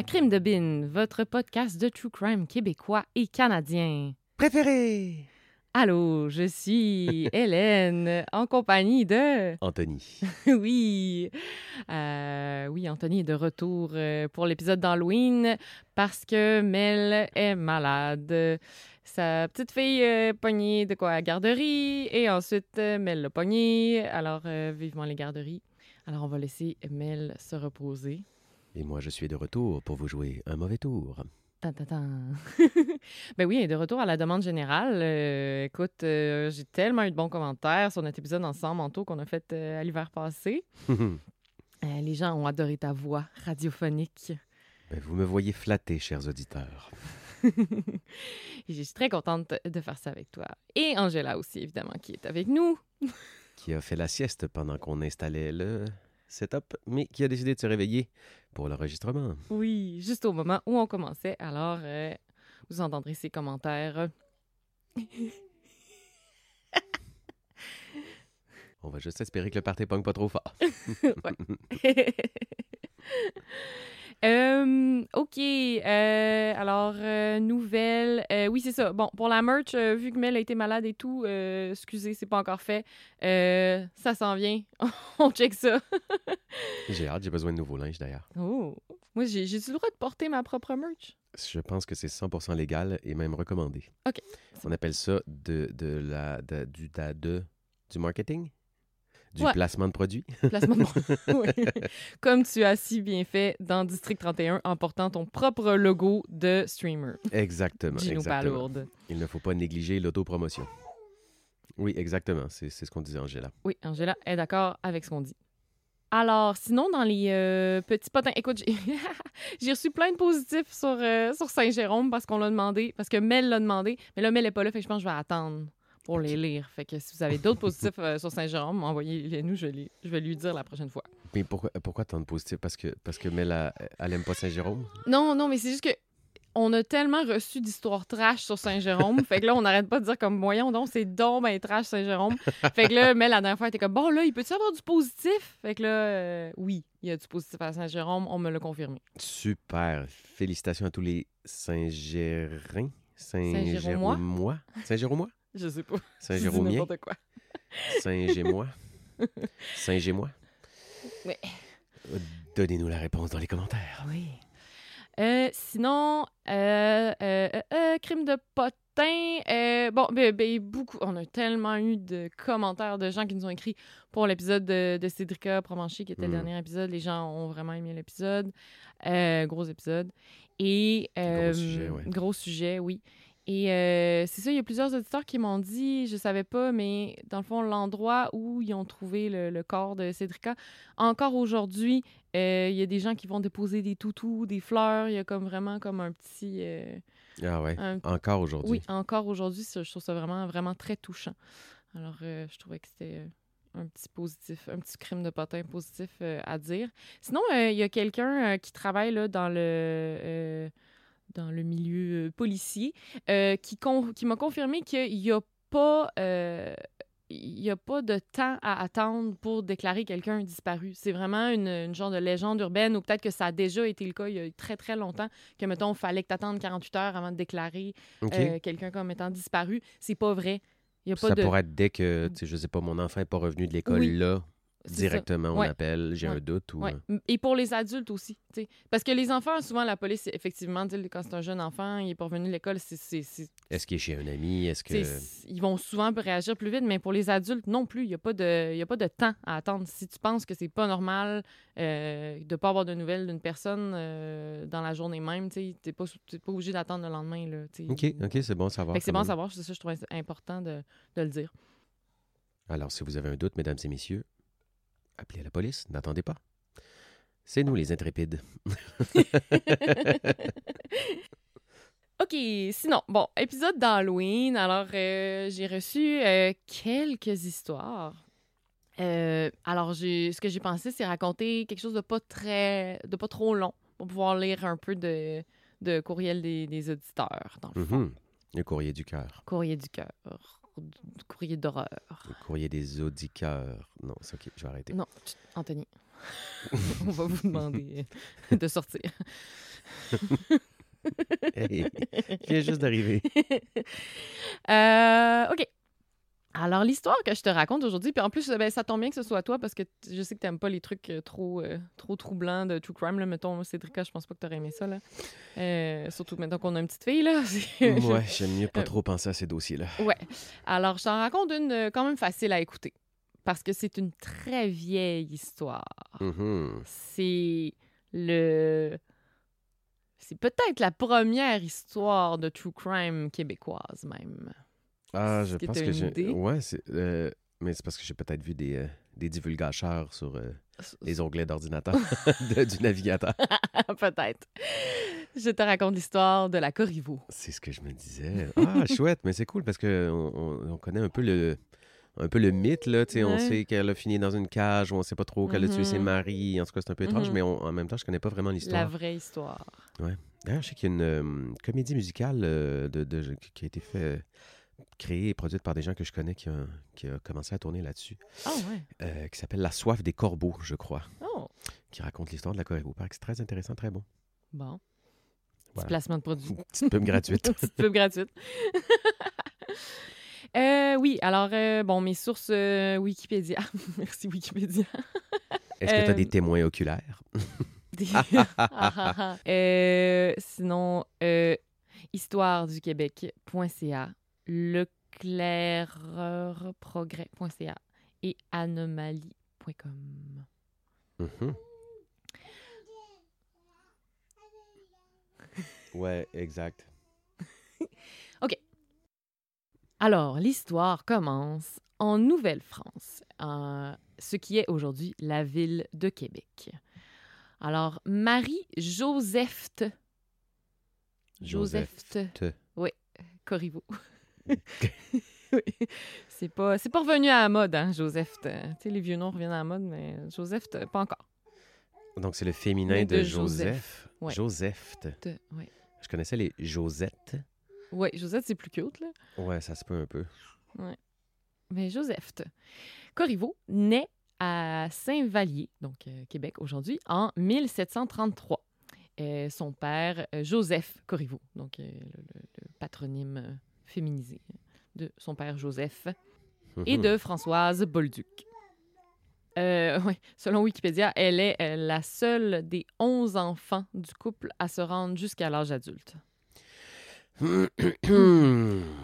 à Crime de Bin, votre podcast de true crime québécois et canadien. Préféré Allô, je suis Hélène, en compagnie de... Anthony. oui, euh, oui, Anthony est de retour euh, pour l'épisode d'Halloween parce que Mel est malade. Sa petite fille est pognée de quoi? À la garderie et ensuite euh, Mel l'a pognée. Alors, euh, vivement les garderies. Alors, on va laisser Mel se reposer. Et moi, je suis de retour pour vous jouer un mauvais tour. Ben oui, et de retour à la demande générale. euh, écoute, euh, j'ai tellement eu de bons commentaires sur notre épisode ensemble, Manteau, qu'on a fait euh, à l'hiver passé. Les gens ont adoré ta voix radiophonique. Ben, vous me voyez flatté, chers auditeurs. je suis très contente de faire ça avec toi. Et Angela aussi, évidemment, qui est avec nous. Qui a fait la sieste pendant qu'on installait le setup, mais qui a décidé de se réveiller pour l'enregistrement. Oui, juste au moment où on commençait. Alors, euh, vous entendrez ses commentaires. On va juste espérer que le party pogne pas trop fort. Euh, OK. euh, alors, euh, nouvelle. euh, oui, c'est ça. Bon, pour la merch, vu que Mel a été malade et tout, excusez, c'est pas encore fait. Ça s'en vient. On check ça. J'ai hâte, j'ai besoin de nouveaux linges d'ailleurs. Oh. Moi, j'ai le droit de porter ma propre merch? Je pense que c'est 100% légal et même recommandé. OK. On appelle ça de, de la, de- du, de- du marketing? Du Ouais. placement de produits? Placement de Ouais. Comme tu as si bien fait dans District 31 en portant ton propre logo de streamer. Exactement. Gino exactement. Palourde. Il ne faut pas négliger l'autopromotion. Oui, exactement. C'est ce qu'on disait, Angela. Oui, Angela est d'accord avec ce qu'on dit. Alors, sinon, dans les euh, petits potins, écoute, j'ai j'ai reçu plein de positifs sur, euh, sur Saint-Jérôme parce qu'on l'a demandé, parce que Mel l'a demandé, mais là, Mel n'est pas là, fait que je pense que je vais attendre pour les lire. Fait que si vous avez d'autres positifs euh, sur Saint-Jérôme, envoyez-les nous, je, les- je vais lui dire la prochaine fois. Mais pourquoi, pourquoi tant de positif? Parce que, parce que Mel, elle, elle aime pas Saint-Jérôme? Non, non, mais c'est juste que on a tellement reçu d'histoires trash sur Saint-Jérôme. fait que là, on n'arrête pas de dire comme, voyons donc, c'est donc ben trash Saint-Jérôme. fait que là, Mel, la dernière fois, elle était comme, bon, là, il peut-tu avoir du positif? Fait que là, euh, oui, il y a du positif à Saint-Jérôme, on me l'a confirmé. Super. Félicitations à tous les Saint-Gérin. Saint-Jéromois? Saint-Jéromois? Je sais pas. N'importe quoi. Saint-Gémois? Saint-Gémois? Ouais. Euh, Donnez-nous la réponse dans les commentaires. Oui. Euh, sinon, euh, crime de potin. bon, ben, ben, beaucoup. On a tellement eu de commentaires de gens qui nous ont écrit pour l'épisode de, de Cédrica Provencher, qui était le Mm. dernier épisode. Les gens ont vraiment aimé l'épisode. Gros épisode. Et. euh, sujet, ouais. Gros sujet, oui. Et euh, c'est ça, il y a plusieurs auditeurs qui m'ont dit, je savais pas, mais dans le fond, l'endroit où ils ont trouvé le, le corps de Cédrica, encore aujourd'hui, euh, il y a des gens qui vont déposer des toutous, des fleurs. Il y a comme vraiment comme un petit. euh, Ah ouais. un- Encore aujourd'hui. Oui, encore aujourd'hui, je trouve ça vraiment, vraiment très touchant. Alors, je trouvais que c'était un petit positif, un petit crime de potin positif à dire. Sinon, il y a quelqu'un qui travaille là, dans le. Dans le milieu euh, policier, euh, qui, con- qui m'a confirmé qu'il n'y a pas euh, il n'y a pas de temps à attendre pour déclarer quelqu'un disparu. C'est vraiment une, une genre de légende urbaine, ou peut-être que ça a déjà été le cas il y a très, très longtemps, que, mettons, il fallait que tu attendes 48 heures avant de déclarer euh, quelqu'un comme étant disparu. C'est pas vrai. Il y a pas ça de... pourrait être dès que, je sais pas, mon enfant n'est pas revenu de l'école Oui, là, c'est ça. directement, on Ouais. appelle, j'ai Ouais. un doute. Ou, Ouais. euh, Et pour les adultes aussi. tu sais. Parce que les enfants, souvent, la police, effectivement, quand c'est un jeune enfant, il n'est pas revenu de l'école, c'est- c'est- Est-ce qu'il est chez un ami? Est-ce que. Ils vont souvent réagir plus vite, mais pour les adultes, non plus. Il n'y a, pas de- y a pas de temps à attendre. Si tu penses que c'est pas normal euh, de ne pas avoir de nouvelles d'une personne euh, dans la journée même, tu n'es pas, pas obligé d'attendre le lendemain. Là. OK, OK, c'est bon à savoir. C'est bon à savoir. C'est ça, je trouve important de, de le dire. Alors, si vous avez un doute, mesdames et messieurs, appelez la police, n'attendez pas. C'est nous les intrépides. OK, sinon, bon, épisode d'Halloween. Alors, euh, j'ai reçu euh, quelques histoires. Euh, alors, ce que j'ai pensé, c'est raconter quelque chose de pas très, de pas trop long pour pouvoir lire un peu de, de courriel des, des auditeurs, dans le fond. Mhm. Le courrier du cœur. Courrier du cœur, courrier d'horreur. Le courrier des audiceurs. Non, c'est OK, je vais arrêter. Non, tch, Anthony, on va vous demander de sortir. Hey, je viens juste d'arriver. Euh, OK. Alors, l'histoire que je te raconte aujourd'hui, puis en plus, ben, ça tombe bien que ce soit toi parce que je sais que t'aimes pas les trucs euh, trop, euh, trop troublants de true crime. Là, mettons, Cédrica, je pense pas que t'aurais aimé ça. Là. Euh, surtout maintenant qu'on a une petite fille. Là. Ouais, j'aime mieux pas trop penser à ces dossiers-là. Ouais. Alors, je t'en raconte une quand même facile à écouter parce que c'est une très vieille histoire. Mhm. C'est le. C'est peut-être la première histoire de true crime québécoise, même. Ah, je pense que j'ai. Ouais, c'est. euh, Mais c'est parce que j'ai peut-être vu des, euh, des divulgateurs sur euh, les onglets d'ordinateur du navigateur. peut-être. Je te raconte l'histoire de la Corriveau. C'est ce que je me disais. Ah, chouette, mais c'est cool parce que on, on- on connaît un peu le. Un peu le mythe, là, tu sais, on Ouais. sait qu'elle a fini dans une cage, ou on sait pas trop qu'elle a tué ses Mhm. maris. En tout cas, c'est un peu étrange, Mhm. mais on- en même temps, je connais pas vraiment La l'histoire. vraie histoire. D'ailleurs, je sais qu'il y a une euh, comédie musicale euh, de, de- qui a été fait, euh, créée et produite par des gens que je connais qui a, qui a commencé à tourner là-dessus, Ah ouais. euh, qui s'appelle La soif des corbeaux, je crois, Oh, qui raconte l'histoire de la Corée. Que c'est très intéressant, très bon. bon. Petit placement de produit. Petite pub gratuite. Petite pub gratuite. Euh, oui, alors, euh, bon, mes sources euh, Wikipédia. Merci Wikipédia. Est-ce que tu as des témoins oculaires? Des- Ah, ah, ah. Sinon, histoireduquebec.ca, leclaireureprogrès.ca et anomalie.com. Mhm. Ouais, exact. Alors, l'histoire commence en Nouvelle-France, en ce qui est aujourd'hui la ville de Québec. Alors, Marie-Joseph Joseph Te. Corriveau. Oui. C'est pas, c'est pas revenu à la mode, hein, Joseph. Tu sais, les vieux noms reviennent à la mode, mais Joseph, pas encore. Donc, c'est le féminin de, de Joseph. Joseph. Ouais. Ouais. Je connaissais les Josettes. Ouais, Joseph, c'est plus cute, là. Ouais, ça se peut un peu. Mais Joseph Corriveau naît à Saint-Vallier, donc euh, Québec aujourd'hui, en 1733. Euh, son père, euh, Joseph Corriveau, donc le, le- le patronyme euh, féminisé de son père Joseph, et Mhm. de Françoise Bolduc. Euh, ouais, selon Wikipédia, elle est euh, la seule des 11 enfants du couple à se rendre jusqu'à l'âge adulte.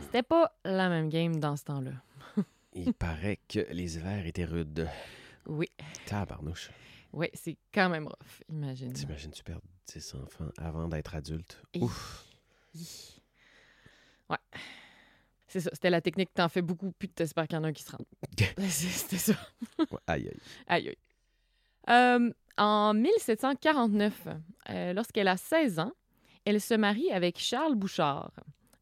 C'était pas la même game dans ce temps-là. Il paraît que les hivers étaient rudes. Oui, Tabarnouche. oui, c'est quand même rough, imagine. T'imagines, tu perds 10 enfants avant d'être adulte? Ouf. Ouais. C'est ça, c'était la technique. T'en fais beaucoup, puis t'espères qu'il y en a un qui se rende. C'était ça. Ouais, aïe, aïe. Aïe, aïe. Euh, en 1749, euh, lorsqu'elle a 16 ans, elle se marie avec Charles Bouchard,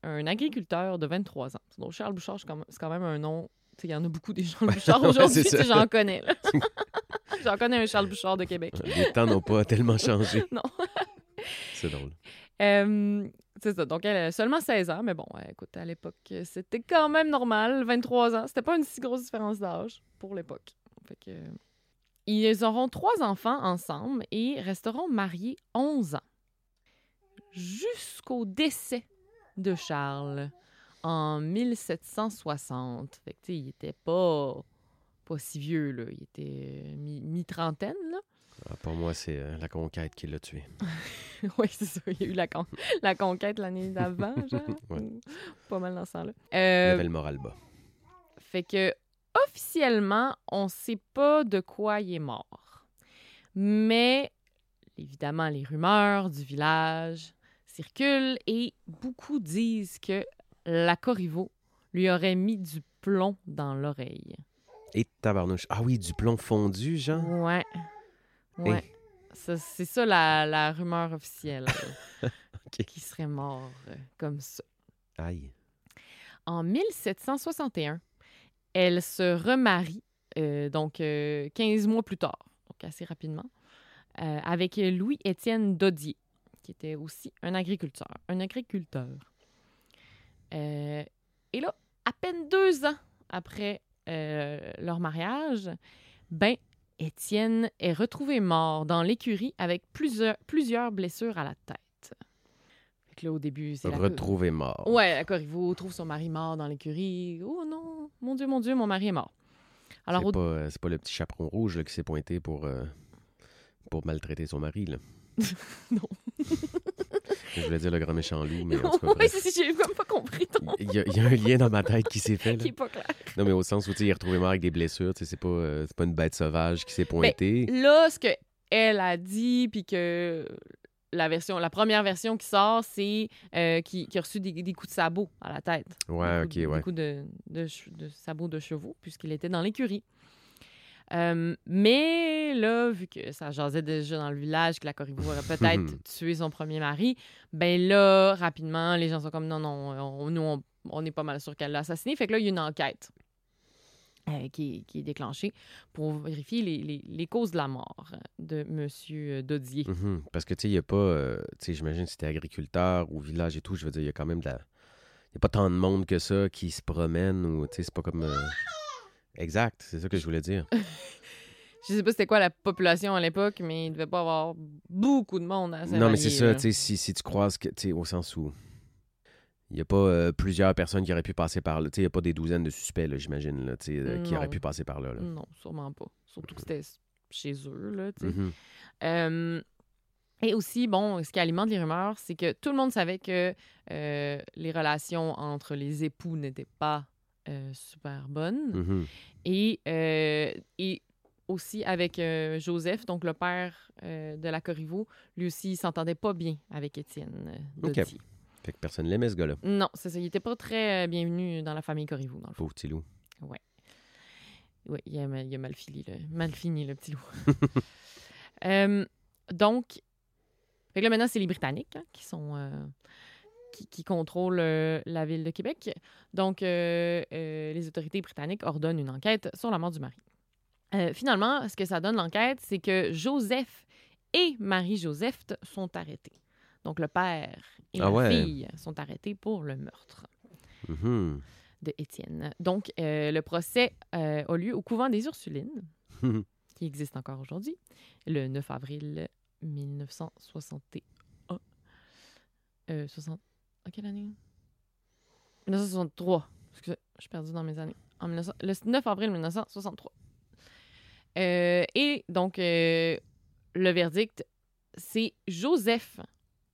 un agriculteur de 23 ans. Donc, Charles Bouchard, c'est quand même, un nom. Il y en a beaucoup des Charles Bouchard aujourd'hui. J'en connais. J'en connais un Charles Bouchard de Québec. Les temps n'ont pas tellement changé. Non. C'est drôle. Euh, c'est ça. Donc, elle a seulement 16 ans, mais bon, euh, écoute, à l'époque, euh, c'était quand même normal, 23 ans. C'était pas une si grosse différence d'âge pour l'époque. Euh, Ils auront trois enfants ensemble et resteront mariés 11 ans. Jusqu'au décès de Charles en 1760. Fait que, il était pas, pas si vieux, là. Il était euh, mi- mi-trentaine, là. Ah, pour moi, c'est euh, la conquête qui l'a tué. oui, c'est ça. Il y a eu la, con- la conquête l'année d'avant, genre. Ouais. Ou Pas mal dans ce. Il Euh, avait le moral bas. fait que, officiellement, on sait pas de quoi il est mort. Mais, évidemment, les rumeurs du village circulent et beaucoup disent que la Corriveau lui aurait mis du plomb dans l'oreille. Et tabarnouche. Ah oui, du plomb fondu, genre? Ouais. Ouais. Ça, C'est ça la, la rumeur officielle. Ok. Qui serait mort euh, comme ça. Aïe. En 1761, elle se remarie, euh, donc euh, 15 mois plus tard, donc assez rapidement, euh, avec Louis-Étienne Dodier, qui était aussi un agriculteur. Un agriculteur. Et là, à peine deux ans après leur mariage, ben, Étienne est retrouvé mort dans l'écurie avec plusieurs, plusieurs blessures à la tête. Fait que là, au début, c'est la... Retrouvé mort. Ouais, Corriveau trouve son mari mort dans l'écurie. Oh non, mon Dieu, mon Dieu, mon mari est mort. Alors, c'est, au- pas, euh, c'est pas le petit chaperon rouge là, qui s'est pointé pour, euh, pour maltraiter son mari, là. Non. Je voulais dire le grand méchant loup, mais en tout cas, oui, j'ai même pas compris ton Il y, a, il y a un lien dans ma tête qui s'est fait. là. qui est pas clair. Non, mais au sens où il est retrouvé mort avec des blessures. tu sais, C'est pas, euh, pas une bête sauvage qui s'est pointée. Là, ce que elle a dit, puis que la version, la première version qui sort, c'est euh, qu'il qu'il a reçu des, des coups de sabot à la tête. ouais, Des ok, coups ouais. Des coups de, de, de sabots de chevaux, puisqu'il était dans l'écurie. Euh, mais là, vu que ça jasait déjà dans le village, que la Corriveau aurait peut-être tué son premier mari, ben là, rapidement, les gens sont comme non, non, on- nous, on, on est pas mal sûr qu'elle l'a assassiné. Fait que là, il y a une enquête euh, qui, est- qui est déclenchée pour vérifier les, les- les causes de la mort de M. Dodier. Mhm. Parce que, tu sais, il n'y a pas. euh, tu sais, j'imagine si t'es agriculteur ou village et tout, je veux dire, il y a quand même de la. Il n'y a pas tant de monde que ça qui se promène ou, tu sais, c'est pas comme. euh, Exact, c'est ça que je voulais dire. Je sais pas c'était quoi la population à l'époque, mais il devait pas avoir beaucoup de monde à non, mais c'est ça, tu sais, si, si tu croises, que, au sens où. Il n'y a pas euh, plusieurs personnes qui auraient pu passer par là. Tu sais, il n'y a pas des douzaines de suspects, là, j'imagine, là, tu sais, euh, qui auraient pu passer par là. là. là. Non, sûrement pas. Surtout que c'était chez eux, là, tu sais. Euh, et aussi, bon, ce qui alimente les rumeurs, c'est que tout le monde savait que euh, les relations entre les époux n'étaient pas euh, super bonnes. Mhm. Et, euh, et aussi avec euh, Joseph, donc le père euh, de la Corriveau, lui aussi, il s'entendait pas bien avec Étienne euh, Ok. Fait que personne l'aimait, ce gars-là. Non, c'est ça. Il était pas très bienvenu dans la famille Corriveau, dans le fond. Pauvre petit loup. Oui, il a, il a mal, fini, le, mal fini, le petit loup. Donc, fait que là, maintenant, c'est les Britanniques hein, qui sont... qui, qui contrôlent euh, la ville de Québec. Donc, euh, euh, les autorités britanniques ordonnent une enquête sur la mort du mari. Finalement, ce que ça donne l'enquête, c'est que Joseph et Marie-Joseph sont arrêtés. Donc, le père et Ah la ouais. fille sont arrêtés pour le meurtre Mhm. de Étienne. Donc, euh, le procès euh, a lieu au couvent des Ursulines, qui existe encore aujourd'hui, le 9 avril 1961. Euh, 60... À quelle année? 1963. Excusez, je suis perdue dans mes années. En 1900 Le 9 avril 1963. Euh, et donc, euh, le verdict, c'est Joseph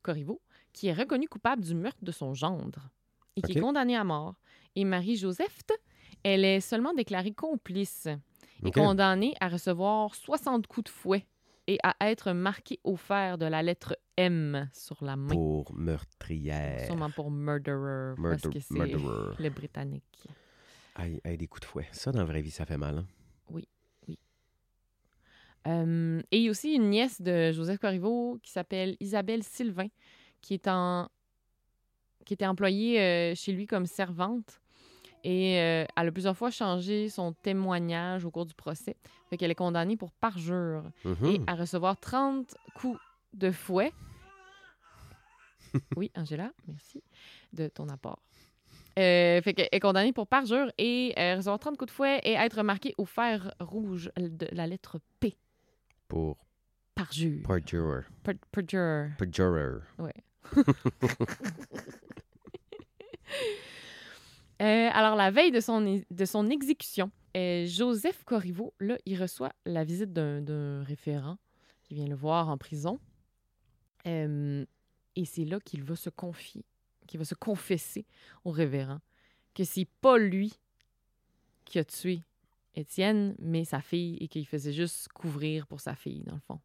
Corriveau qui est reconnu coupable du meurtre de son gendre et qui est condamné à mort. Et Marie-Joseph, elle est seulement déclarée complice et condamnée à recevoir 60 coups de fouet et à être marquée au fer de la lettre M sur la main. Pour meurtrière. Sûrement pour murderer, parce Murder- que c'est murderer. le britannique. Aïe, aïe, des coups de fouet. Ça, dans la vraie vie, ça fait mal. Hein? Euh, et il y a aussi une nièce de Joseph Corriveau qui s'appelle Isabelle Sylvain, qui est en qui était employée euh, chez lui comme servante. Et euh, elle a plusieurs fois changé son témoignage au cours du procès. Fait qu'elle est condamnée pour parjure Mhm. et à recevoir 30 coups de fouet. oui, Angela, merci de ton apport. Euh, fait qu'elle est condamnée pour parjure et euh, recevoir 30 coups de fouet et être marquée au fer rouge de la lettre P. Pour Parjure. perjurer. Per- Perjure. Perjurer. Euh, alors, la veille de son, exécution, euh, Joseph Corriveau, là, il reçoit la visite d'un- d'un référent qui vient le voir en prison. Euh, et c'est là qu'il va se confier, qu'il va se confesser au révérend que c'est pas lui qui a tué Étienne, mais sa fille, et qu'il faisait juste couvrir pour sa fille, dans le fond.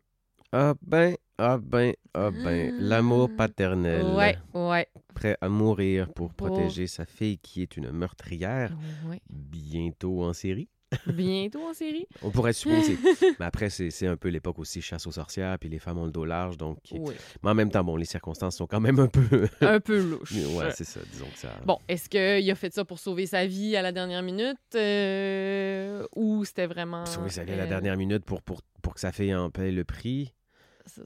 Ah ben, ah ben, ah ben. L'amour paternel. Ouais, ouais, Prêt à mourir pour protéger sa fille qui est une meurtrière. ouais. Bientôt en série. Bientôt en série. On pourrait supposer. mais après, c'est un peu l'époque aussi chasse aux sorcières, puis les femmes ont le dos large, donc... Oui. Mais en même temps, bon, les circonstances sont quand même un peu... Un peu louche. ouais, c'est ça, disons que ça... Bon, est-ce qu'il a fait ça pour sauver sa vie à la dernière minute euh, ou c'était vraiment. Sauver sa vie à la dernière minute pour, pour, pour que sa fille en paye le prix, ça-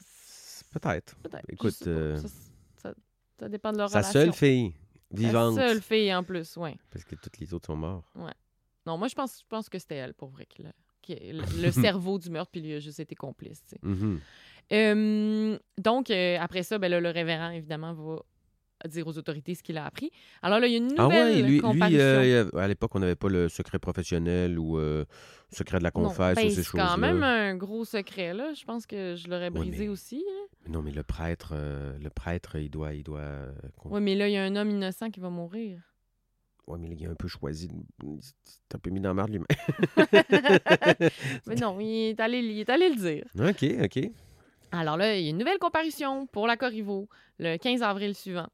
peut-être. Peut-être. Écoute, euh, Ça, ça- ça dépend de leur Sa relation. seule fille vivante, Sa seule fille en plus, oui. parce que toutes les autres sont morts. Non, moi, je pense, je pense que c'était elle, pour vrai, qui le, le cerveau du meurtre, puis lui a juste été complice. Mhm. Euh, donc, euh, après ça, ben là, le révérend, évidemment, va dire aux autorités ce qu'il a appris. Alors là, il y a une Ah nouvelle ouais, lui, euh, à l'époque, on n'avait pas le secret professionnel ou euh, secret de la Non, confesse ben, ou ces c'est choses-là. quand même un gros secret, là. Je pense que je l'aurais Ouais, brisé mais- aussi. hein. Non, mais le prêtre, euh, le prêtre, il doit, il doit. Oui, mais là, il y a un homme innocent qui va mourir. Ouais, mais il a un peu choisi. C'est un peu mis dans la marde lui-même. mais non, il est, allé, il est allé le dire. ok, ok. Alors là, il y a une nouvelle comparution pour la Corriveau le 15 avril suivant.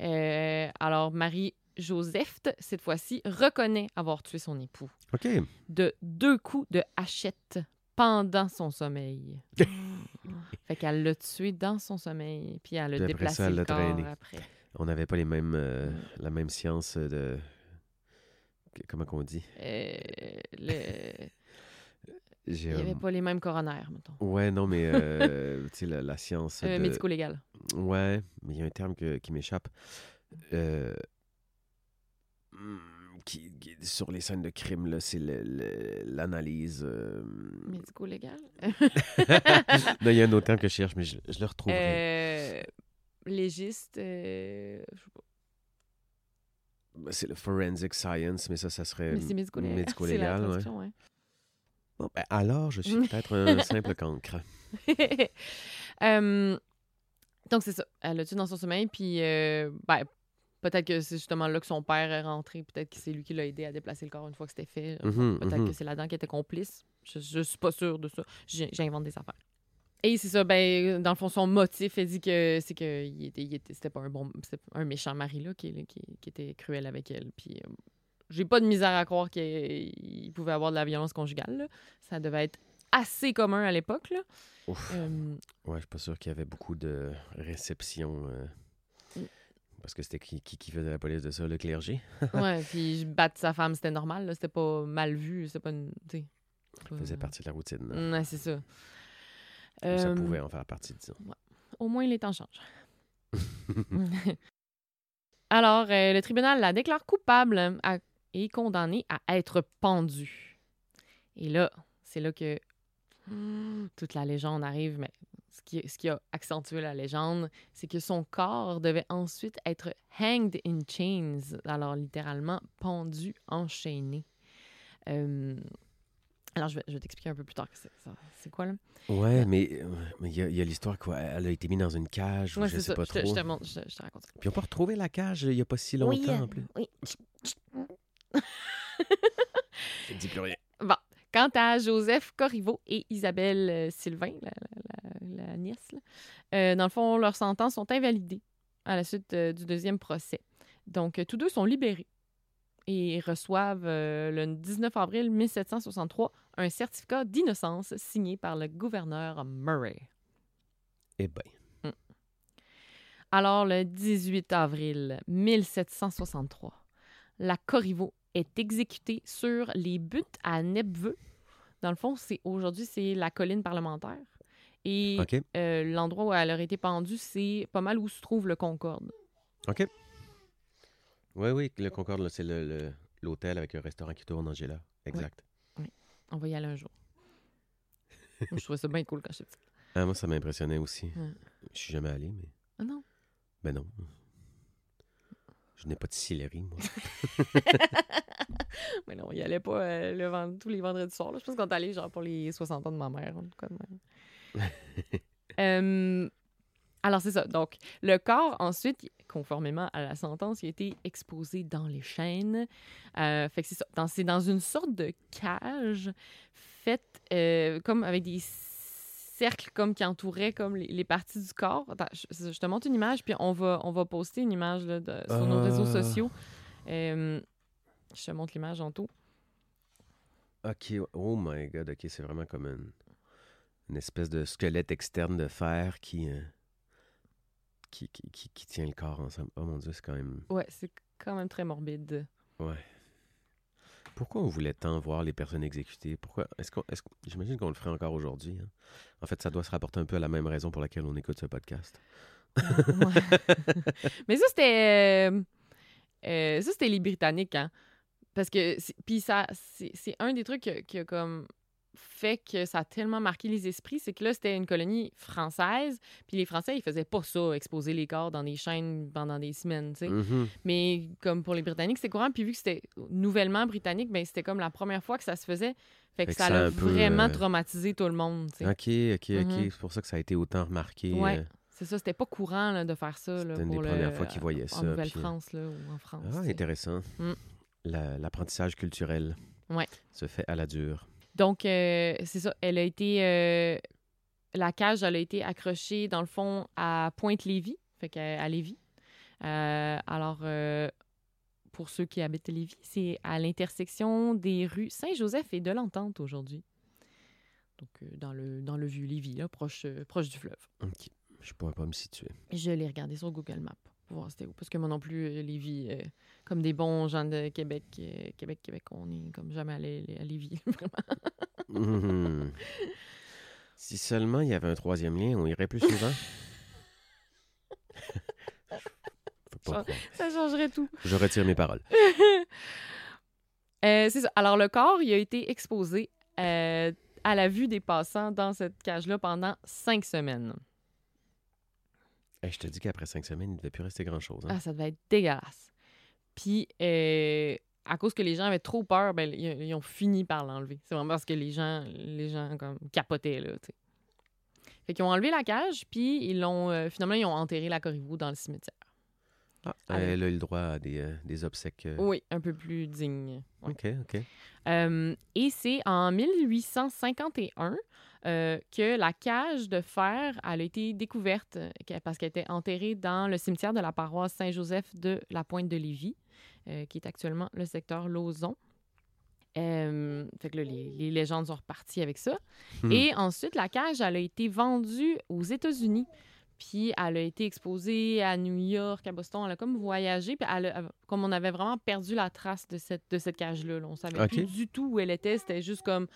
Euh, alors, Marie-Joseph, cette fois-ci, reconnaît avoir tué son époux Ok. de deux coups de hachette pendant son sommeil. fait qu'elle l'a tué dans son sommeil, puis elle a Puis après déplacé ça, elle le l'a corps traîné. après. On n'avait pas les mêmes, euh, la même science de. Comment qu'on dit? Euh, le- Il n'y avait euh, pas les mêmes coronaires, mettons. Ouais, non, mais euh, tu sais, la, la science. Euh, de- Médico-légal. Ouais, mais il y a un terme que- qui m'échappe. Qui, qui- sur les scènes de crime, là, c'est l'analyse. euh, Médico-légal? non, il y a un autre terme que je cherche, mais je, je le retrouverai. Euh, légiste, euh, pas. C'est le forensic science, mais ça, ça serait c'est médico-légal. ouais. ouais. Bon, ben, alors, je suis peut-être un simple cancre. Euh, donc, c'est ça. Elle l'a tué dans son sommeil, puis euh, ben, peut-être que c'est justement là que son père est rentré. Peut-être que c'est lui qui l'a aidé à déplacer le corps une fois que c'était fait. Mhm, Peut-être mhm. que c'est là-dedans qui était complice. Je, je suis pas sûre de ça. J'invente des affaires. Et c'est ça, ben, dans le fond, son motif, elle dit que c'est que il était, il était- c'était pas un bon, un méchant mari là, qui, qui, qui était cruel avec elle. Puis euh, j'ai pas de misère à croire qu'il pouvait avoir de la violence conjugale. là. Ça devait être assez commun à l'époque. Ouf. Euh, Ouais, je suis pas sûr qu'il y avait beaucoup de réception. euh, Mm. Parce que c'était qui, qui, qui faisait la police de ça, le clergé? ouais, puis battre sa femme, c'était normal. C'était pas mal vu. C'était pas une. Ça faisait partie de la routine. là. Ouais, c'est ça. Ça Euh, pouvait en faire partie, disons. Au moins, les temps changent. Alors, euh, le tribunal la déclare coupable à- et condamnée à être pendue. Et là, c'est là que toute la légende arrive, mais ce qui, ce qui a accentué la légende, c'est que son corps devait ensuite être hanged in chains, alors littéralement pendu, enchaîné. Euh, alors, je vais, je vais t'expliquer un peu plus tard que c'est ça- c'est quoi, là. Ouais, mais euh, mais il y a, il y a l'histoire qu'elle a été mise dans une cage, ou Ouais, je c'est sais ça. pas je, te, trop. je te montre, je, je te raconte. Puis on peut retrouver la cage il y a pas si longtemps en plus. oui. Je dis plus rien. Bon. Quant à Joseph Corriveau et Isabelle euh, Sylvain, la, la- la- la nièce, là, euh, dans le fond, leurs sentences sont invalidées à la suite euh, du deuxième procès. Donc, euh, tous deux sont libérés et reçoivent le 19 avril 1763 un certificat d'innocence signé par le gouverneur Murray. Eh ben. Alors, le 18 avril 1763, la Corriveau est exécutée sur les buttes à Nepveux. Dans le fond, c'est aujourd'hui, c'est la colline parlementaire. Et euh, l'endroit où elle aurait été pendue, c'est pas mal où se trouve le Concorde. OK. Oui, oui, le Concorde, c'est le- le- l'hôtel avec un restaurant qui tourne, Angela. Exact. On va y aller un jour. Moi, je trouvais ça bien cool quand j'étais petite. Ah, moi, ça m'impressionnait aussi. Ouais. Je suis jamais allé, mais. Ah non? Ben non. Je n'ai pas de cillerie, moi. Mais non, on y allait pas euh, le vend- tous les vendredis soirs. là. Je pense qu'on est allé genre pour les 60 ans de ma mère. de même. Euh, alors, c'est ça. Donc, le corps, ensuite, conformément à la sentence, il a été exposé dans les chaînes. Euh, fait que c'est ça. Dans- C'est dans une sorte de cage faite euh, comme avec des cercles comme qui entouraient comme les, les parties du corps. Attends, je, je te montre une image, puis on va, on va poster une image là, de- sur nos réseaux Ah. sociaux. Euh, je te montre l'image en tout. OK. Oh my God. OK, c'est vraiment comme une, une espèce de squelette externe de fer qui, euh, qui, qui, qui- qui tient le corps ensemble. Oh mon Dieu, c'est quand même... Ouais, c'est quand même très morbide. Ouais. Pourquoi on voulait tant voir les personnes exécutées? Pourquoi? Est-ce qu'on, est-ce, j'imagine qu'on le ferait encore aujourd'hui. hein. En fait, ça doit se rapporter un peu à la même raison pour laquelle on écoute ce podcast. Mais ça, c'était. euh, euh, ça, c'était les Britanniques, hein. Parce que. c'est- Puis ça, c'est c'est un des trucs qui a- qui a comme fait que ça a tellement marqué les esprits, c'est que là, c'était une colonie française, puis les Français, ils faisaient pas ça, exposer les corps dans des chaînes pendant des semaines, tu sais. Mhm. Mais comme pour les Britanniques, c'était courant, puis vu que c'était nouvellement britannique, ben c'était comme la première fois que ça se faisait, fait que Fait que ça a peu, vraiment euh, traumatisé tout le monde, tu sais. OK, OK, OK. Mhm. C'est pour ça que ça a été autant remarqué. Ouais. euh. C'est ça, c'était pas courant là, de faire ça. C'était une des premières fois qu'ils voyaient ça, En puis, Nouvelle-France, là, ou en France. Ah, intéressant. Mm. La- l'apprentissage culturel Ouais. se fait à la dure. Donc, euh, c'est ça. Elle a été. euh, la cage, elle a été accrochée, dans le fond, à Pointe-Lévis, fait qu'à à Lévis. Euh, alors, pour ceux qui habitent Lévis, c'est à l'intersection des rues Saint-Joseph et de l'Entente aujourd'hui. Donc, dans, le, dans le vieux Lévis, là, proche, proche du fleuve. OK. Je pourrais pas me situer. Je l'ai regardé sur Google Maps pour voir c'était où. Parce que moi non plus, euh, Lévis, euh, comme des bons gens de Québec, euh, Québec, Québec, on est comme jamais allé à Lévis. vraiment. Mhm. Si seulement il y avait un troisième lien, on irait plus souvent. Ça- changerait tout. Je retire mes paroles. Euh, c'est ça. Alors, le corps, il a été exposé à la vue des passants dans cette cage-là pendant cinq semaines. Hey, je te dis qu'après cinq semaines, il ne devait plus rester grand-chose. hein. Ah, ça devait être dégueulasse. Puis, euh, à cause que les gens avaient trop peur, ben, ils, ils ont fini par l'enlever. C'est vraiment parce que les gens, les gens comme, capotaient, là, tu sais. Fait qu'ils ont enlevé la cage, puis ils l'ont, euh, finalement, ils ont enterré la Corriveau dans le cimetière. Ah, elle a eu le droit à des, euh, des obsèques. euh, Oui, un peu plus digne. Ouais. OK, OK. Et c'est en 1851 euh, que la cage de fer elle a été découverte euh, parce qu'elle était enterrée dans le cimetière de la paroisse Saint-Joseph de la Pointe de Lévis, euh, qui est actuellement le secteur Lauson. Euh, fait que là, les, les légendes sont reparties avec ça. Hmm. Et ensuite, la cage, elle a été vendue aux États-Unis. Puis elle a été exposée à New York, à Boston. Elle a comme voyagé. Puis elle a- comme on avait vraiment perdu la trace de cette, de cette cage-là. là. On savait plus du tout où elle était. C'était juste comme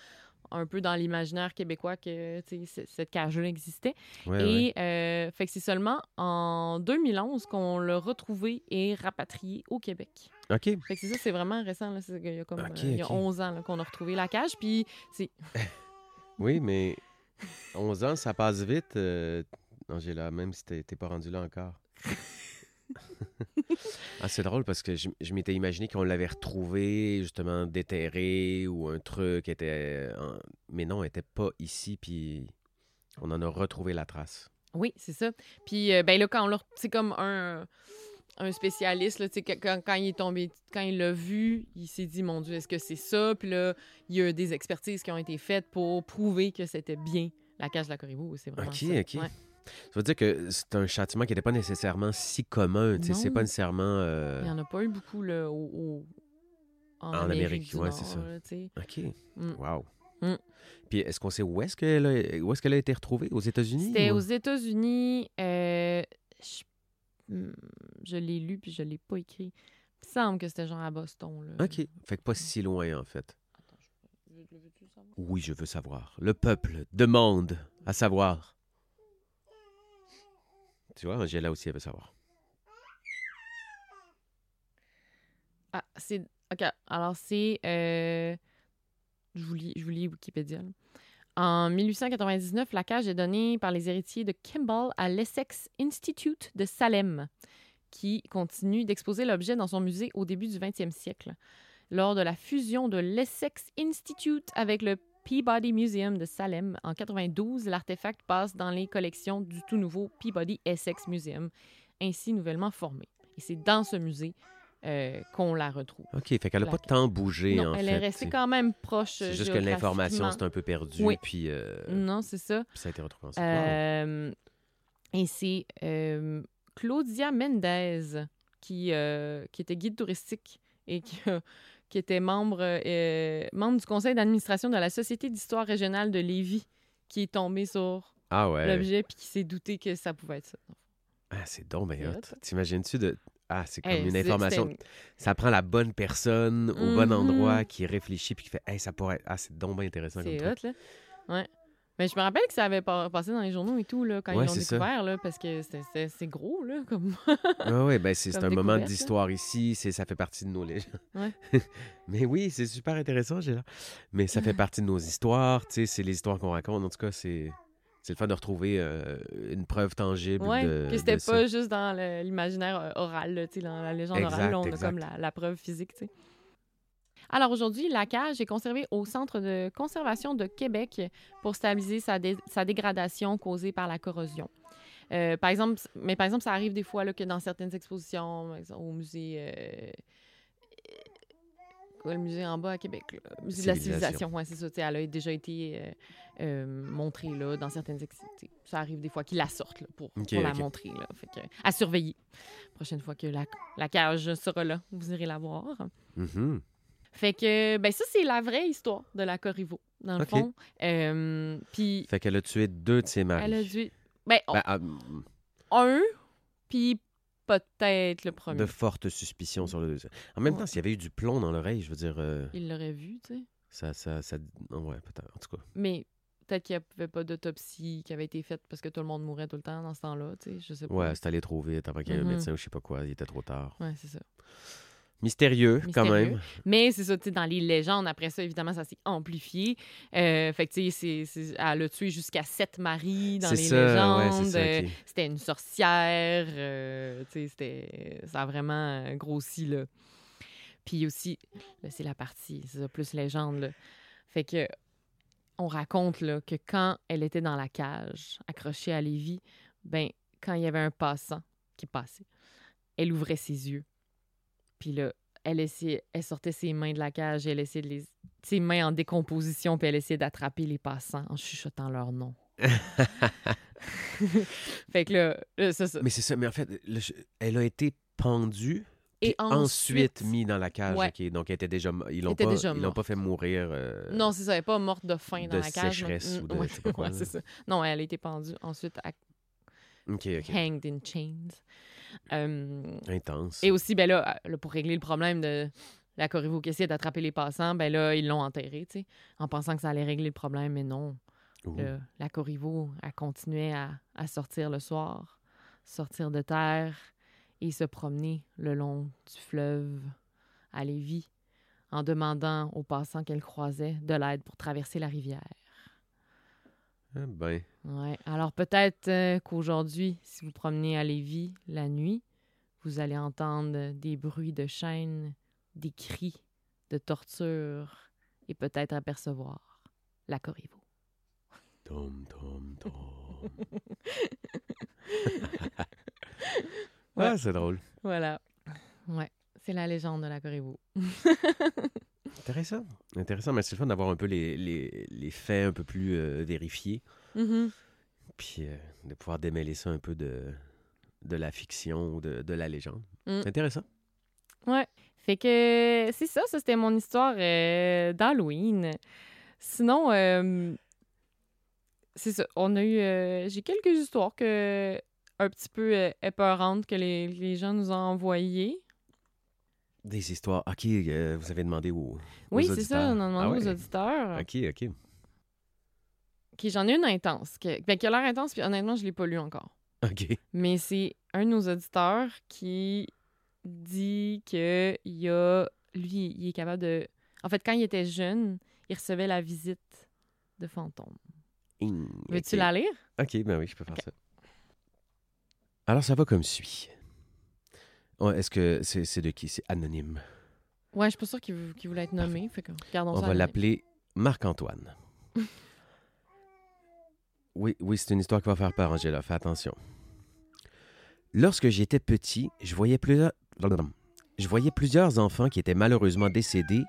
un peu dans l'imaginaire québécois que cette cage-là existait. Ouais, et euh, fait que c'est seulement en 2011 qu'on l'a retrouvée et rapatriée au Québec. OK. Fait que c'est ça, c'est vraiment récent. Là. Il y a comme euh, il y a OK. 11 ans qu'on a retrouvé la cage. Puis c'est Oui, mais 11 ans, ça passe vite. euh, Angela, même si t'es t'es pas rendu là encore. ah, c'est drôle parce que je, je m'étais imaginé qu'on l'avait retrouvé justement déterré ou un truc était. en- Mais non, elle était pas ici, puis on en a retrouvé la trace. Oui, c'est ça. Puis, euh, ben là, quand on c'est comme un, un spécialiste, là, quand, quand il est tombé, quand il l'a vu, il s'est dit, mon Dieu, est-ce que c'est ça? Puis là, il y a des expertises qui ont été faites pour prouver que c'était bien la cage de la Corriveau. C'est vraiment ça. Ouais. Ça veut dire que c'est un châtiment qui n'était pas nécessairement si commun. C'est pas nécessairement. euh, Il n'y en a pas eu beaucoup là, au, au- en, En Amérique, Amérique, ouais, c'est ça. là. OK. Mm. Wow. Mm. Puis est-ce qu'on sait où est-ce qu'elle a, été retrouvée? Aux États-Unis? C'était ou- aux États-Unis. euh, je hmm, je l'ai lu puis je l'ai pas écrit. Il me semble que c'était genre à Boston. Là. OK. Fait que pas si loin, en fait. Attends, je- je- le savoir? Oui, je veux savoir. Le peuple demande à savoir. Tu vois, Angela aussi, elle veut savoir. Ah, c'est. OK. Alors, c'est. euh, Je vous lis, je lis Wikipédia. En 1899, la cage est donnée par les héritiers de Kimball à l'Essex Institute de Salem, qui continue d'exposer l'objet dans son musée au début du 20e siècle. Lors de la fusion de l'Essex Institute avec le Peabody Museum de Salem en 92, l'artefact passe dans les collections du tout nouveau Peabody Essex Museum, ainsi nouvellement formé. Et c'est dans ce musée euh, qu'on la retrouve. OK. Fait qu'elle n'a pas tant bougé, non, en elle fait. est restée quand même proche. C'est juste que l'information s'est un peu perdue, Oui. puis euh, Non, c'est ça. puis ça a été retrouvé ensuite. Euh, et c'est Claudia Mendez qui, qui était guide touristique et qui a, qui était membre, euh, membre du conseil d'administration de la Société d'histoire régionale de Lévis, qui est tombé sur Ah ouais. l'objet puis qui s'est douté que ça pouvait être ça. Ah, c'est donc bien. T'imagines-tu de. Ah, c'est comme Hey, une information. Ça prend la bonne personne au bon Mhm. endroit qui réfléchit puis qui fait Hey, ça pourrait être. Ah, c'est donc bien intéressant comme truc. là. Ouais. Mais je me rappelle que ça avait pas- passé dans les journaux et tout, là, quand Ouais, ils l'ont découvert, là, parce que c'est gros, là, comme... Ah ouais, ben c'est un moment d'histoire ici, ça fait partie de nos légendes. Ouais. Mais oui, c'est super intéressant, Gérard. Mais ça fait partie de nos histoires, tu sais, c'est les histoires qu'on raconte. En tout cas, c'est c'est le fun de retrouver euh, une preuve tangible de, que c'était ça. pas juste dans l'imaginaire oral, là, dans la légende Exact, orale, là, on a comme la, la preuve physique, sais. Alors aujourd'hui, la cage est conservée au Centre de conservation de Québec pour stabiliser sa, dé- sa dégradation causée par la corrosion. Euh, par exemple, mais par exemple, ça arrive des fois là, que dans certaines expositions, exemple, au musée, euh, le musée en bas à Québec, là, le musée de la Civilisation. ouais, c'est ça. Elle a déjà été euh, euh, montrée là, dans certaines ex- tu sais, Ça arrive des fois qu'ils la sortent là, pour, la montrer. Là, fait que, à surveiller. Prochaine fois que la, la cage sera là, vous irez la voir. Mhm. Fait que, ben ça, c'est la vraie histoire de la Corriveau, dans le fond. Euh, Puis, Fait qu'elle a tué deux de ses maris. elle a dû. Ben, on- Ben, ah, mm, un, puis peut-être le premier. de fortes suspicions sur le deuxième. En même Ouais. temps, s'il y avait eu du plomb dans l'oreille, je veux dire, euh, Il l'aurait vu, tu sais. ça, ça, ça... Ouais, peut-être. En tout cas. Mais peut-être qu'il n'y avait pas d'autopsie qui avait été faite parce que tout le monde mourait tout le temps dans ce temps-là, tu sais. Je sais pas. Ouais, c'est allé trop vite avant qu'il y ait un Mhm. médecin ou je sais pas quoi. Il était trop tard. Ouais, c'est ça. Mystérieux, quand même. Mais c'est ça, tu sais, dans les légendes, après ça, évidemment, ça s'est amplifié. Euh, fait que, tu sais, elle a tué jusqu'à sept maris dans les ça, ouais, légendes. c'est ça. Euh. C'était une sorcière. euh, tu sais, c'était... Ça a vraiment grossi, là. Puis aussi, là, c'est la partie, c'est ça, plus légende, là. Fait que, on raconte, là, que quand elle était dans la cage, accrochée à Lévis, ben, quand il y avait un passant qui passait, elle ouvrait ses yeux. Puis là, elle essayait, elle sortait ses mains de la cage elle essayait de les... Ses mains en décomposition, puis elle essayait d'attraper les passants en chuchotant leur nom. fait que là, là, c'est ça. Mais c'est ça, mais en fait, le- elle a été pendue Et ensuite, ensuite- mis dans la cage. Ouais. Donc, elle était déjà, ils l'ont pas, ils l'ont pas fait mourir. euh, Non, c'est ça, elle n'est pas morte de faim dans de la cage. mais- sécheresse ou de Ouais, je sais pas quoi, ouais, ça. Non, elle a été pendue ensuite à hanged in chains. Euh, Intense. et aussi, ben là, là, pour régler le problème de la Corriveau qui essayait d'attraper les passants, ben là, ils l'ont enterré, tu sais, en pensant que ça allait régler le problème, mais non. La Corriveau, continuait à, à sortir le soir, sortir de terre et se promener le long du fleuve à Lévis en demandant aux passants qu'elle croisait de l'aide pour traverser la rivière. Ah ben, Ouais. Alors peut-être euh, qu'aujourd'hui, si vous promenez à Lévis la nuit, vous allez entendre des bruits de chaînes, des cris de torture et peut-être apercevoir la Corriveau. tom, tom, tom. Ouais. Ah, c'est drôle. Voilà. Ouais. C'est la légende de la Corriveau. Intéressant. Intéressant, mais c'est le fun d'avoir un peu les, les, les faits un peu plus euh, vérifiés. Mhm. Puis euh, de pouvoir démêler ça un peu de, de la fiction ou de, de la légende. Mm. C'est intéressant. Ouais. Fait que c'est ça, ça c'était mon histoire euh, d'Halloween. Sinon, euh, c'est ça. On a eu. euh, J'ai quelques histoires que un petit peu euh, épeurantes que les, les gens nous ont envoyées. Des histoires. OK, euh, vous avez demandé où? Oui, c'est ça, on a demandé Ah aux auditeurs. OK, OK. Ok, j'en ai une intense. Que, ben, qui a l'air intense, puis honnêtement, je l'ai pas lu encore. OK. Mais c'est un de nos auditeurs qui dit que il y a. Lui, il est capable de. En fait, quand il était jeune, il recevait la visite de fantômes. Hum, Veux-tu la lire? OK, ben oui, je peux faire ça. Alors, ça va comme suit. Est-ce que c'est c'est de qui? C'est anonyme. Ouais, je suis pas sûre qu'il vou- qu'il voulait être nommé. Fait que, regardons On ça. va anonyme. l'appeler Marc-Antoine. oui, oui, c'est une histoire qui va faire peur, Angela. Fais attention. Lorsque j'étais petit, je voyais plusieurs... Je voyais plusieurs enfants qui étaient malheureusement décédés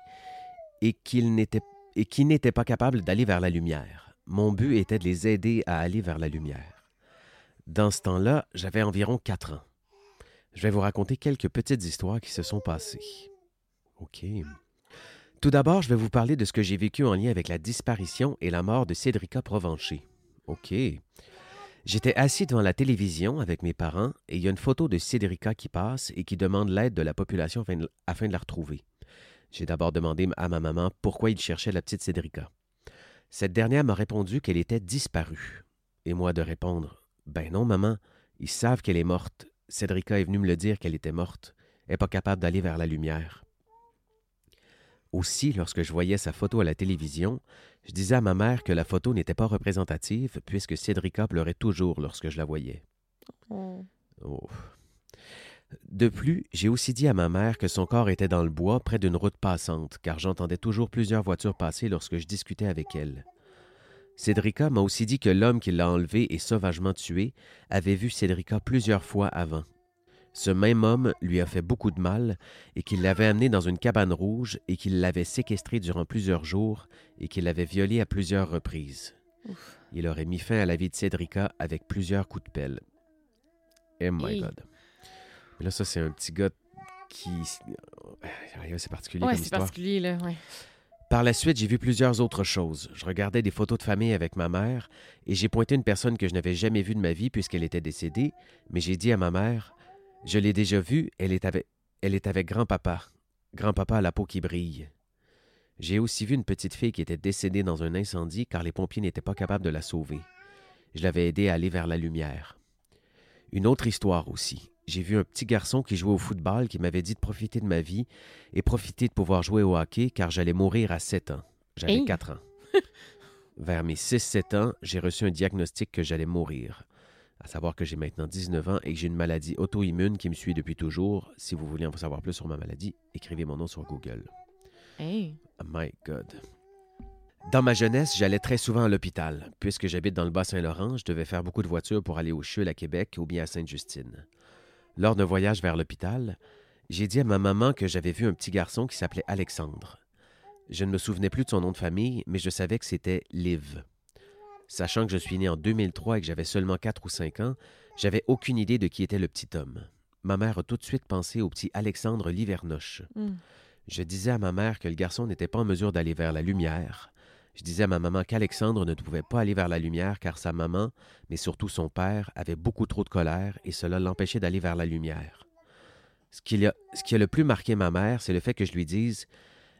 et, qu'ils n'étaient... et qui n'étaient pas capables d'aller vers la lumière. Mon but était de les aider à aller vers la lumière. Dans ce temps-là, j'avais environ 4 ans. Je vais vous raconter quelques petites histoires qui se sont passées. OK. Tout d'abord, je vais vous parler de ce que j'ai vécu en lien avec la disparition et la mort de Cédrica Provencher. OK. J'étais assis devant la télévision avec mes parents et il y a une photo de Cédrica qui passe et qui demande l'aide de la population afin de, la retrouver. J'ai d'abord demandé à ma maman pourquoi il cherchait la petite Cédrica. Cette dernière m'a répondu qu'elle était disparue. Et moi de répondre Ben non, maman, ils savent qu'elle est morte. Cédrica est venue me le dire qu'elle était morte. N'est pas capable d'aller vers la lumière. Aussi, lorsque je voyais sa photo à la télévision, je disais à ma mère que la photo n'était pas représentative puisque Cédrica pleurait toujours lorsque je la voyais. Oh. Oh. De plus, j'ai aussi dit à ma mère que son corps était dans le bois près d'une route passante, car j'entendais toujours plusieurs voitures passer lorsque je discutais avec elle. Cédrica m'a aussi dit que l'homme qui l'a enlevée et sauvagement tuée avait vu Cédrica plusieurs fois avant. Ce même homme lui a fait beaucoup de mal et qu'il l'avait amenée dans une cabane rouge et qu'il l'avait séquestrée durant plusieurs jours et qu'il l'avait violée à plusieurs reprises. Ouf. Il aurait mis fin à la vie de Cédrica avec plusieurs coups de pelle. Oh my. God. Mais là, ça, c'est un petit gars qui... Ouais, C'est particulier Ouais, comme c'est histoire. particulier, là. Ouais. Par la suite, j'ai vu plusieurs autres choses. Je regardais des photos de famille avec ma mère et j'ai pointé une personne que je n'avais jamais vue de ma vie puisqu'elle était décédée, mais j'ai dit à ma mère Je l'ai déjà vue, elle est avec, grand-papa. Grand-papa à la peau qui brille. J'ai aussi vu une petite fille qui était décédée dans un incendie car les pompiers n'étaient pas capables de la sauver. Je l'avais aidée à aller vers la lumière. Une autre histoire aussi. J'ai vu un petit garçon qui jouait au football qui m'avait dit de profiter de ma vie et profiter de pouvoir jouer au hockey car j'allais mourir à 7 ans. J'avais Hey! 4 ans. Vers mes 6-7 ans, j'ai reçu un diagnostic que j'allais mourir. À savoir que j'ai maintenant 19 ans et que j'ai une maladie auto-immune qui me suit depuis toujours. Si vous voulez en savoir plus sur ma maladie, écrivez mon nom sur Google. Hey. Oh my God. Dans ma jeunesse, j'allais très souvent à l'hôpital. Puisque j'habite dans le Bas-Saint-Laurent, je devais faire beaucoup de voitures pour aller au CHUL à Québec ou bien à Sainte-Justine. Lors d'un voyage vers l'hôpital, j'ai dit à ma maman que j'avais vu un petit garçon qui s'appelait Alexandre. Je ne me souvenais plus de son nom de famille, mais je savais que c'était Liv. Sachant que je suis né en 2003 et que j'avais seulement 4 ou 5 ans, j'avais aucune idée de qui était le petit homme. Ma mère a tout de suite pensé au petit Alexandre Livernoche. Hmm. Je disais à ma mère que le garçon n'était pas en mesure d'aller vers la lumière. Je disais à ma maman qu'Alexandre ne pouvait pas aller vers la lumière car sa maman, mais surtout son père, avait beaucoup trop de colère et cela l'empêchait d'aller vers la lumière. Ce qui, a, ce qui a le plus marqué ma mère, c'est le fait que je lui dise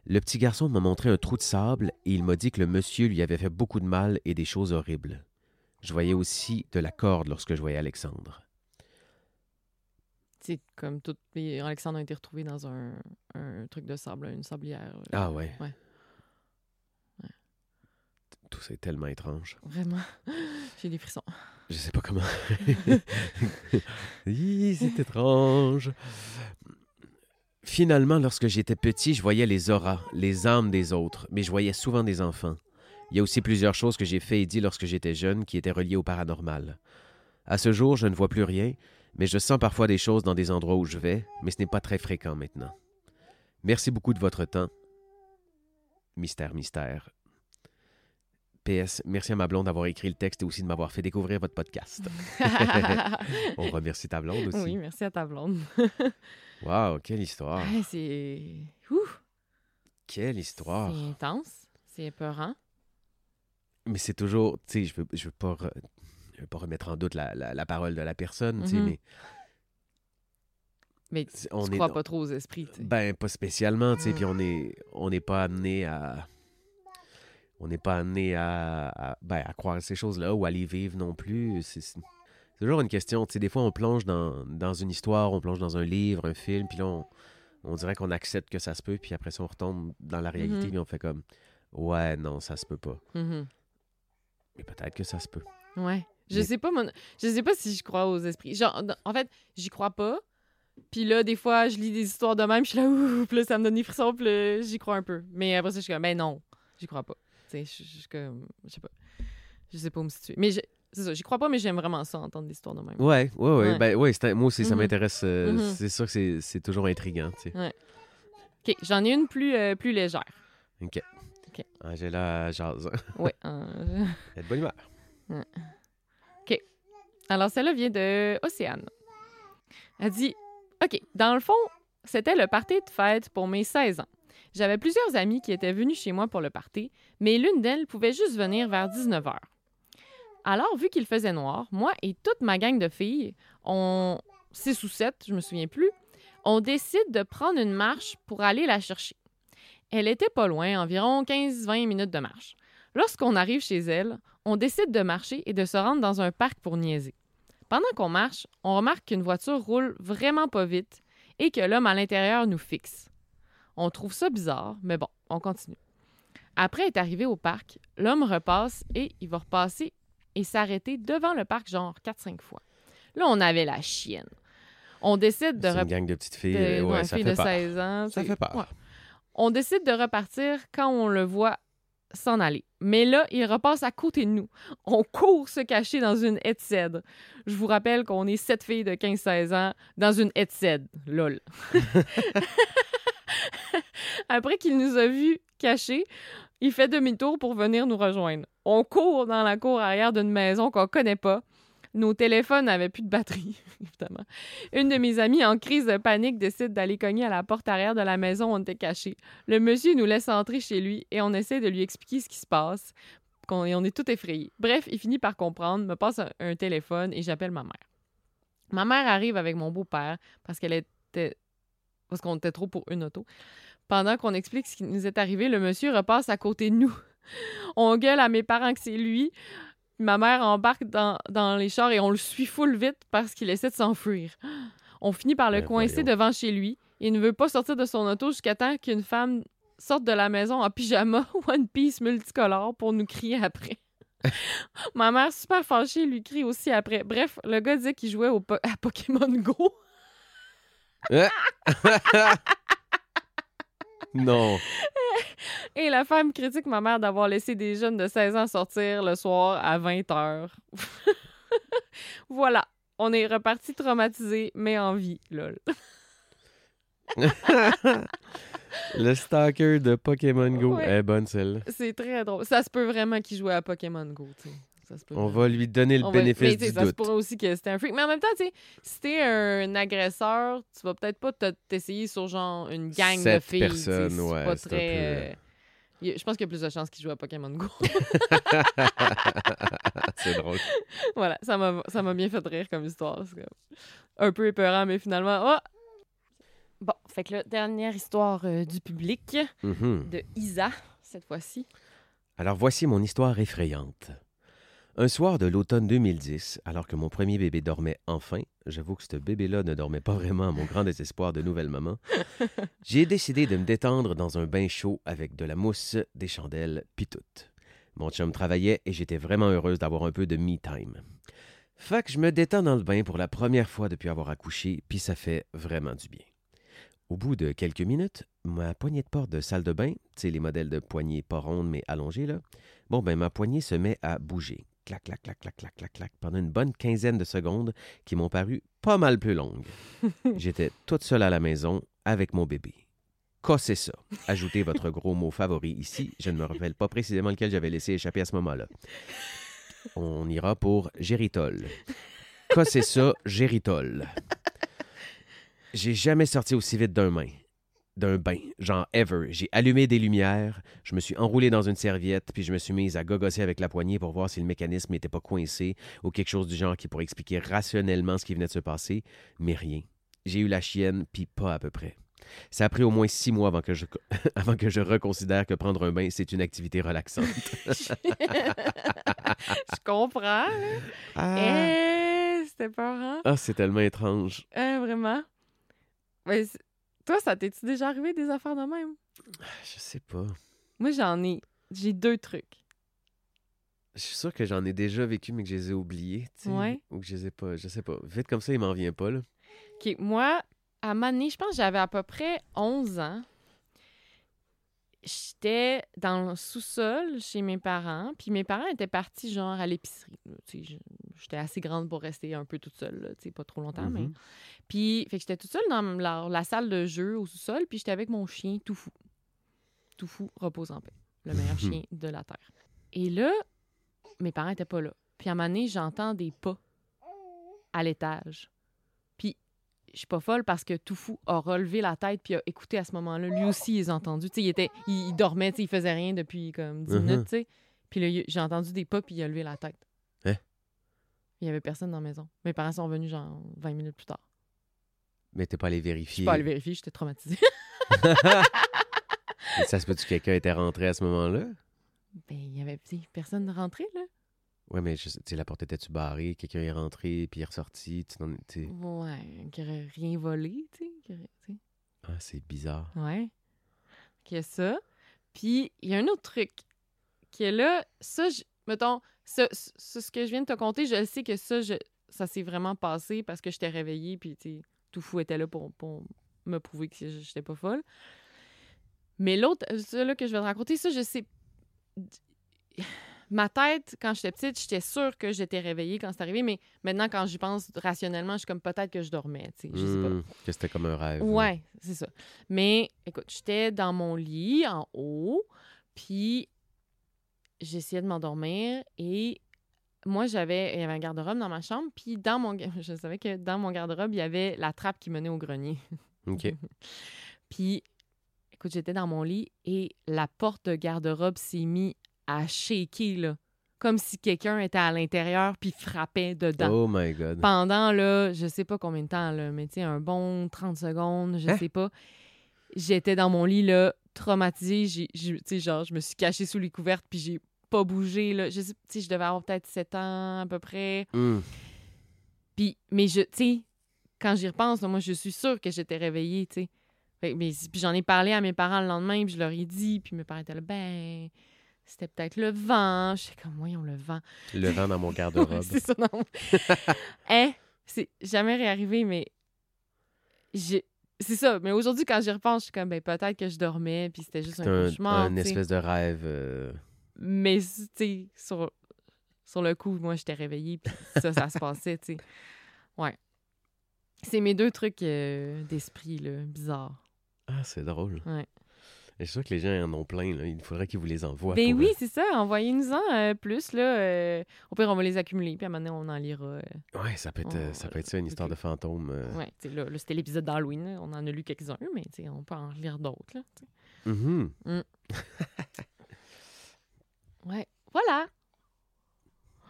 Le petit garçon m'a montré un trou de sable et il m'a dit que le monsieur lui avait fait beaucoup de mal et des choses horribles. Je voyais aussi de la corde lorsque je voyais Alexandre. C'est comme tout. Alexandre a été retrouvé dans un, un truc de sable, une sablière. euh, Ah ouais. Ouais. Tout ça est tellement étrange. Vraiment. J'ai des frissons. Je sais pas comment. C'est étrange. Finalement, lorsque j'étais petit, je voyais les auras, les âmes des autres, mais je voyais souvent des enfants. Il y a aussi plusieurs choses que j'ai fait et dit lorsque j'étais jeune qui étaient reliées au paranormal. À ce jour, je ne vois plus rien, mais je sens parfois des choses dans des endroits où je vais, mais ce n'est pas très fréquent maintenant. Merci beaucoup de votre temps. Mystère, mystère. PS, merci à ma blonde d'avoir écrit le texte et aussi de m'avoir fait découvrir votre podcast. On remercie ta blonde aussi. oui, merci à ta blonde. Wow, quelle histoire. Ouais, c'est. Ouh! Quelle histoire. C'est intense. C'est épeurant. Mais c'est toujours, tu sais, je veux, je veux pas, re- je veux pas remettre en doute la, la- la parole de la personne, tu sais, Mhm. mais Mais tu on est, crois pas trop aux esprits, tu sais. ben pas spécialement, tu sais, Mm. puis on est, on n'est pas amené à, on n'est pas amené à, à, ben, à croire ces choses-là ou à les vivre non plus. C'est toujours une question, tu sais, des fois on plonge dans, dans une histoire, on plonge dans un livre, un film, puis là on, on dirait qu'on accepte que ça se peut, puis après ça on retombe dans la réalité, puis on fait comme, ouais, non, ça se peut pas. Mhm. Mais peut-être que ça se peut. Ouais. Je Mais- sais pas, mon... je sais pas si je crois aux esprits. Genre, en fait, j'y crois pas. Puis là, des fois, je lis des histoires de même, je suis là, ouh, puis là, ça me donne des frissons, puis j'y crois un peu. Mais après ça, je suis comme, ben non, j'y crois pas. Je suis comme, je sais pas. Je sais pas où me situer. Mais je- c'est ça, j'y crois pas, mais j'aime vraiment ça, entendre des histoires de même. Ouais, ouais, ouais. Ouais. Ben, ouais, c'est un- moi aussi, ça Mhm. m'intéresse. euh, Mhm. C'est sûr que c'est- c'est toujours intriguant, tu sais. OK, j'en ai une plus, euh, plus légère. OK. OK. Angela jase. Ouais. euh, Elle est de bonne humeur. Alors, celle-là vient de Océane. Elle dit OK, dans le fond, c'était le party de fête pour mes 16 ans. J'avais plusieurs amis qui étaient venus chez moi pour le party, mais l'une d'elles pouvait juste venir vers 19h. Alors, vu qu'il faisait noir, moi et toute ma gang de filles, on 6 ou 7, je me souviens plus, on décide de prendre une marche pour aller la chercher. Elle était pas loin, environ 15-20 minutes de marche. Lorsqu'on arrive chez elle, on décide de marcher et de se rendre dans un parc pour niaiser. Pendant qu'on marche, on remarque qu'une voiture roule vraiment pas vite et que l'homme à l'intérieur nous fixe. On trouve ça bizarre, mais bon, on continue. Après être arrivé au parc, l'homme repasse et il va repasser et s'arrêter devant le parc genre 4-5 fois. Là, on avait la chienne. On décide de... C'est une rep- gang de petites filles. de- ouais, ouais, ça fille fait de peur. 16 ans. Ça c'est- fait peur. ouais. On décide de repartir quand on le voit s'en aller. Mais là, il repasse à côté de nous. On court se cacher dans une headset. Je vous rappelle qu'on est sept filles de 15-16 ans dans une headset. Lol. Après qu'il nous a vus cachés, il fait demi-tour pour venir nous rejoindre. On court dans la cour arrière d'une maison qu'on connaît pas. Nos téléphones n'avaient plus de batterie, évidemment. Une de mes amies, en crise de panique, décide d'aller cogner à la porte arrière de la maison où on était cachés. Le monsieur nous laisse entrer chez lui et on essaie de lui expliquer ce qui se passe. Qu'on- et on est tout effrayés. Bref, il finit par comprendre, me passe un, un téléphone et j'appelle ma mère. Ma mère arrive avec mon beau-père parce qu'elle était. parce qu'on était trop pour une auto. Pendant qu'on explique ce qui nous est arrivé, le monsieur repasse à côté de nous. On gueule à mes parents que c'est lui. Ma mère embarque dans, dans les chars et on le suit full vite parce qu'il essaie de s'enfuir. On finit par le Ben, coincer voyons. devant chez lui. Il ne veut pas sortir de son auto jusqu'à temps qu'une femme sorte de la maison en pyjama One Piece multicolore pour nous crier après. Ma mère, super fâchée, lui crie aussi après. Bref, le gars disait qu'il jouait au po- à Pokémon Go. Non. Et la femme critique ma mère d'avoir laissé des jeunes de 16 ans sortir le soir à 20 heures. voilà. On est reparti traumatisé, mais en vie, lol. Le stalker de Pokémon Go. Ouais. Est bonne, celle-là. C'est très drôle. Ça se peut vraiment qu'il jouait à Pokémon Go, tu sais. Ça se peut On va lui donner le On va- mais bénéfice tu sais, du ça se doute. pourrait aussi que c'était un freak. Mais en même temps, tu sais, si t'es un agresseur, tu vas peut-être pas te- t'essayer sur genre une gang de filles. personnes, c'est ouais, pas c'est un très. peu, euh, Je pense qu'il y a plus de chances qu'il joue à Pokémon Go. C'est drôle. voilà, ça m'a ça m'a bien fait rire comme histoire. Un peu épeurant, mais finalement, oh! Bon, fait que là, dernière histoire euh, du public Mhm. de Isa, cette fois-ci. Alors voici mon histoire effrayante. Un soir de l'automne 2010, alors que mon premier bébé dormait enfin, j'avoue que ce bébé-là ne dormait pas vraiment à mon grand désespoir de nouvelle maman, j'ai décidé de me détendre dans un bain chaud avec de la mousse, des chandelles, pis tout. Mon chum travaillait et j'étais vraiment heureuse d'avoir un peu de me time. Fait que je me détends dans le bain pour la première fois depuis avoir accouché, puis ça fait vraiment du bien. Au bout de quelques minutes, ma poignée de porte de salle de bain, tu sais, les modèles de poignées pas rondes mais allongées, là, bon, ben ma poignée se met à bouger. Clac, clac, clac, clac, clac, clac, clac, pendant une bonne quinzaine de secondes qui m'ont paru pas mal plus longues. J'étais toute seule à la maison avec mon bébé. Cassez ça. Ajoutez votre gros mot favori ici. Je ne me rappelle pas précisément lequel j'avais laissé échapper à ce moment-là. On ira pour géritol. Cassez ça, géritol. J'ai jamais sorti aussi vite d'un bain. D'un bain, genre ever. J'ai allumé des lumières, je me suis enroulé dans une serviette, puis je me suis mise à gogosser avec la poignée pour voir si le mécanisme n'était pas coincé ou quelque chose du genre qui pourrait expliquer rationnellement ce qui venait de se passer, mais rien. J'ai eu la chienne, puis pas à peu près. Ça a pris au moins six mois avant que je, avant que je reconsidère que prendre un bain, c'est une activité relaxante. Je comprends. Ah, Eh, c'était peurant. Ah, c'est tellement étrange. Eh, vraiment. Mais toi, ça t'est-tu déjà arrivé des affaires de même? Je sais pas. Moi, j'en ai. J'ai deux trucs. Je suis sûr que j'en ai déjà vécu, mais que je les ai oubliés. tu sais, Ouais. Ou que je les ai pas. Je sais pas. Vite comme ça, il m'en vient pas, là. OK, moi, à Mané, je pense que j'avais à peu près 11 ans. J'étais dans le sous-sol chez mes parents, puis mes parents étaient partis genre à l'épicerie. J'étais assez grande pour rester un peu toute seule, là, pas trop longtemps, mais... Mhm. Puis, fait que j'étais toute seule dans la, la salle de jeu au sous-sol, puis j'étais avec mon chien tout fou. Tout fou, repose en paix. Le meilleur chien de la Terre. Et là, mes parents étaient pas là. Puis à un moment donné, j'entends des pas à l'étage. Je suis pas folle parce que Toufou a relevé la tête puis a écouté à ce moment-là. Lui aussi, il a sais, il, était, il, dormait, il faisait rien depuis comme 10 Mhm. minutes. Puis j'ai entendu des pas puis il a levé la tête. Hein? Il y avait personne dans la maison. Mes parents sont venus genre 20 minutes plus tard. Mais t'es pas allé Je vérifier. suis pas allée vérifier, j'étais traumatisée. Ça se peut que quelqu'un était rentré à ce moment-là? ben, il y avait personne rentré, là. Ouais, mais tu sais, la porte était-tu barrée? Quelqu'un est rentré, puis il est ressorti. Tu. Ouais, qui aurait rien volé, tu sais. Ah, c'est bizarre. Ouais. A ça. Puis, il y a un autre truc qui est là. Ça, je- mettons, ça, ce que je viens de te conter, je sais que ça, je, ça s'est vraiment passé parce que j'étais réveillée, puis, tout fou était là pour, pour me prouver que j'étais pas folle. Mais l'autre, ça là que je vais te raconter, ça, je sais. Ma tête, quand j'étais petite, j'étais sûre que j'étais réveillée quand c'est arrivé, mais maintenant, quand j'y pense rationnellement, je suis comme peut-être que je dormais, tu sais. Je sais pas. Hmm, que c'était comme un rêve. Ouais, c'est ça. Mais écoute, j'étais dans mon lit en haut, puis j'essayais de m'endormir et moi j'avais il y avait un garde-robe dans ma chambre, puis dans mon je savais que dans mon garde-robe, il y avait la trappe qui menait au grenier. OK. Puis écoute, j'étais dans mon lit et la porte de garde-robe s'est mise à shaker là, comme si quelqu'un était à l'intérieur puis frappait dedans Oh my God. pendant, là, je sais pas combien de temps, là, mais tu sais, un bon 30 secondes, je Hein? sais pas. J'étais dans mon lit, là, traumatisée. Tu sais, genre, je me suis cachée sous les couvertes, puis j'ai pas bougé, là. Je sais, tu sais, je devais avoir peut-être 7 ans, à peu près. Hmm. Puis, mais je, tu sais, quand j'y repense, là, moi, je suis sûre que j'étais réveillée, tu sais. Fait que- mais, puis j'en ai parlé à mes parents le lendemain, puis je leur ai dit, puis mes parents étaient là, ben, c'était peut-être le vent. Je suis comme, voyons, le vent. Le vent dans mon Ouais, garde-robe. c'est ça, non. hein? C'est jamais réarrivé, mais j'ai. C'est ça. Mais aujourd'hui, quand j'y repense, je suis comme, ben, peut-être que je dormais, puis c'était juste un, un, cauchemar. un sais. espèce de rêve. euh, Mais, tu sais, sur, sur le coup, moi, j'étais réveillée, puis ça, ça se passait, tu sais. Ouais. C'est mes deux trucs euh, d'esprit, là, bizarres. Ah, c'est drôle. Ouais. Je suis sûr que les gens en ont plein. Là. Il faudrait qu'ils vous les envoient. ben oui, euh, c'est ça. Envoyez-nous-en euh, plus, là. euh, au pire, on va les accumuler, puis à un moment donné, on en lira. euh, Ouais, ça peut être, On- ça, peut être ça, une histoire de fantôme. sais, là, là, c'était l'épisode d'Halloween. On en a lu quelques-uns, mais on peut en lire d'autres. tu sais. Mhm. Ouais, voilà.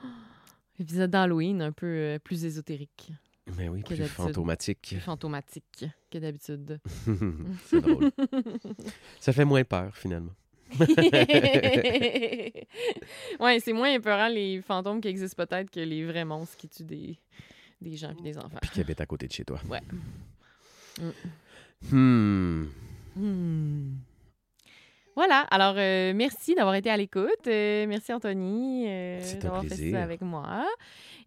Épisode d'Halloween un peu plus ésotérique, Mais oui, Que plus fantomatique. plus fantomatique que d'habitude. c'est drôle. Ça fait moins peur, finalement. ouais, c'est moins épeurant les fantômes qui existent peut-être que les vrais monstres qui tuent des, des gens et des enfants. Puis qui habite à côté de chez toi. Ouais. Hmm. Hmm. Voilà, alors euh, merci d'avoir été à l'écoute. Euh, merci Anthony euh, d'avoir fait ça avec moi.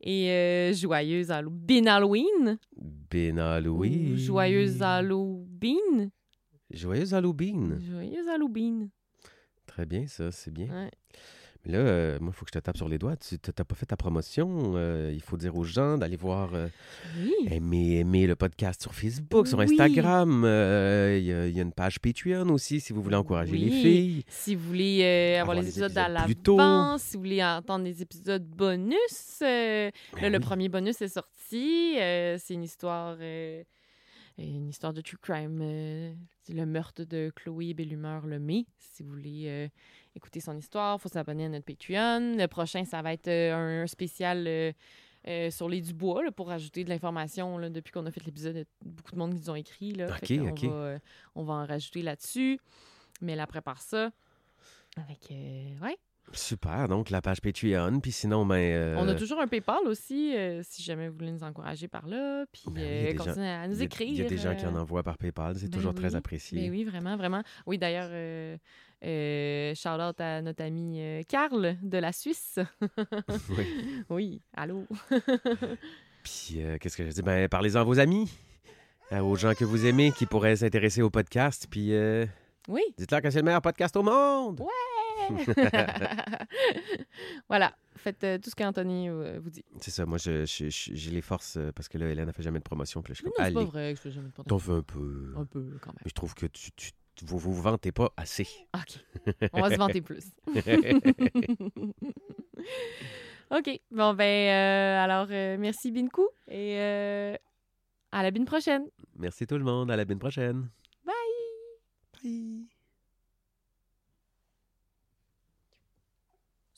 Et joyeuse Hallow- Bin Halloween. Ben Halloween. Joyeuse Halloween. Joyeuse Halloween. Joyeuse Halloween. Très bien, ça, c'est bien. Ouais. Mais là, euh, moi, il faut que je te tape sur les doigts. Tu n'as pas fait ta promotion. euh, il faut dire aux gens d'aller voir, euh, Oui. aimer, aimer le podcast sur Facebook, sur Oui. Instagram. Il y, a- il y a une page Patreon aussi, si vous voulez encourager les filles. Si vous voulez avoir, Avoir les les épisodes à épisodes tôt. l'avance, si vous voulez entendre des épisodes bonus, Ben là, le premier bonus est sorti. c'est une histoire, une histoire de true crime. euh, le meurtre de Chloé Bellumeur Lemay. Si vous voulez euh, écouter son histoire, il faut s'abonner à notre Patreon. Le prochain, ça va être euh, un spécial. sur les Dubois, là, pour ajouter de l'information là, depuis qu'on a fait l'épisode. Il y a beaucoup de monde qui nous ont écrit. Là, va, on va en rajouter là-dessus. Mais elle prépare ça. Avec. euh, ouais. Super, donc la page Patreon. Puis sinon, ben. euh, On a toujours un PayPal aussi, euh, si jamais vous voulez nous encourager par là. Puis Ben euh, continuez à nous écrire. Il y a des gens qui en euh, envoient par PayPal. C'est ben toujours très apprécié. Ben oui, vraiment, vraiment. Oui, d'ailleurs, euh, euh, shout out à notre ami Karl de la Suisse. Oui. oui, allô? Puis, qu'est-ce que je dis? Ben, parlez-en à vos amis, aux gens que vous aimez qui pourraient s'intéresser au podcast. Puis, Oui. dites-leur que c'est le meilleur podcast au monde. voilà, faites euh, tout ce qu'Anthony euh, vous dit. C'est ça, moi, je, je- je- j'ai les forces euh, parce que là, Hélène n'a fait jamais de promotion. Puis là, je suis Non, comme, c'est pas allez, vrai que je fais jamais de t'en porte- fais un peu. Un peu, quand même. Mais je trouve que tu, tu, vous vous vantez pas assez. OK. On va se vanter plus. OK. Bon, ben, euh, alors, euh, merci Binkou. Et euh, À la bine prochaine. Merci tout le monde. À la semaine prochaine. Bye! Bye.